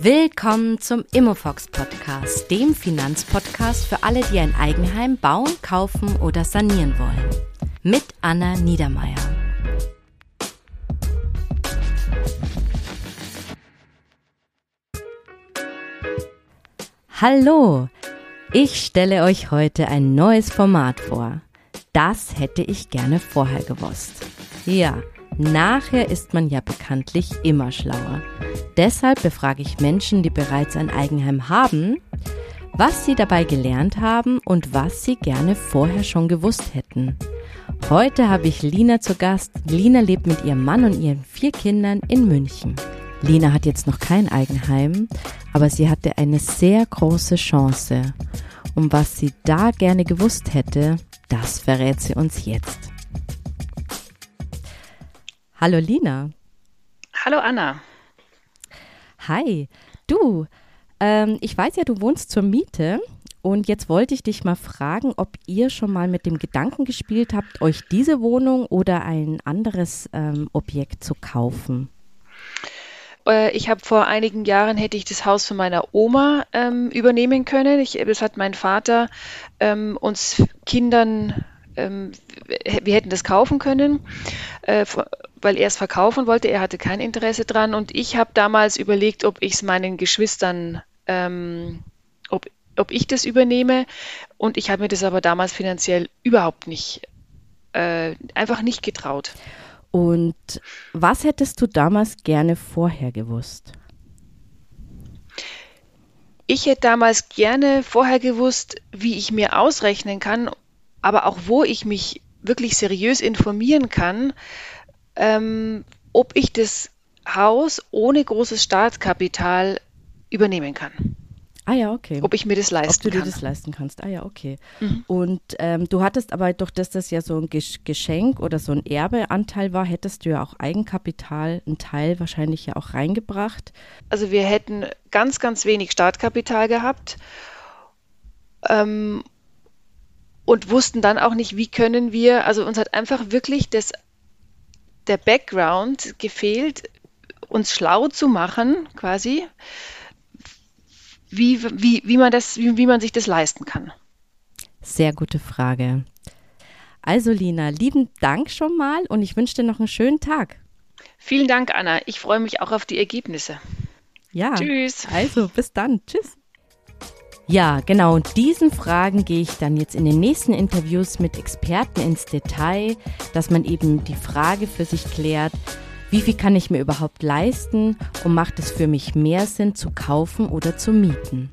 Willkommen zum Immofox Podcast, dem Finanzpodcast für alle, die ein Eigenheim bauen, kaufen oder sanieren wollen. Mit Anna Niedermeier. Hallo, ich stelle euch heute ein neues Format vor. Das hätte ich gerne vorher gewusst. Ja, nachher ist man ja bekanntlich immer schlauer. Deshalb befrage ich Menschen, die bereits ein Eigenheim haben, was sie dabei gelernt haben und was sie gerne vorher schon gewusst hätten. Heute habe ich Lina zu Gast. Lina lebt mit ihrem Mann und ihren vier Kindern in München. Lina hat jetzt noch kein Eigenheim, aber sie hatte eine sehr große Chance. Und was sie da gerne gewusst hätte, das verrät sie uns jetzt. Hallo Lina. Hallo Anna. Hi. Du, ähm, ich weiß ja, du wohnst zur Miete und jetzt wollte ich dich mal fragen, ob ihr schon mal mit dem Gedanken gespielt habt, euch diese Wohnung oder ein anderes ähm, Objekt zu kaufen. Äh, ich habe vor einigen Jahren hätte ich das Haus von meiner Oma ähm, übernehmen können. Ich, das hat mein Vater ähm, uns Kindern, ähm, wir hätten das kaufen können, äh, weil er es verkaufen wollte. Er hatte kein Interesse dran und ich habe damals überlegt, ob ich es meinen Geschwistern, ähm, ob, ob ich das übernehme. Und ich habe mir das aber damals finanziell überhaupt nicht, äh, einfach nicht getraut. Und was hättest du damals gerne vorher gewusst? Ich hätte damals gerne vorher gewusst, wie ich mir ausrechnen kann, aber auch wo ich mich wirklich seriös informieren kann, ähm, ob ich das Haus ohne großes Startkapital übernehmen kann. Ah ja, okay. Ob ich mir das leisten kann. Ob du dir das leisten kannst. Ah ja, okay. Mhm. Und ähm, du hattest aber durch das das ja so ein Geschenk oder so ein Erbeanteil war, hättest du ja auch Eigenkapital, einen Teil wahrscheinlich ja auch reingebracht. Also wir hätten ganz, ganz wenig Startkapital gehabt ähm, und wussten dann auch nicht, wie können wir, also uns hat einfach wirklich das, der Background gefehlt, uns schlau zu machen quasi wie, wie, wie, man das, wie, wie man sich das leisten kann? Sehr gute Frage. Also Lina, lieben Dank schon mal und ich wünsche dir noch einen schönen Tag. Vielen Dank, Anna. Ich freue mich auch auf die Ergebnisse. Ja. Tschüss. Also, bis dann. Tschüss. Ja, genau. Und diesen Fragen gehe ich dann jetzt in den nächsten Interviews mit Experten ins Detail, dass man eben die Frage für sich klärt, wie viel kann ich mir überhaupt leisten und macht es für mich mehr Sinn zu kaufen oder zu mieten?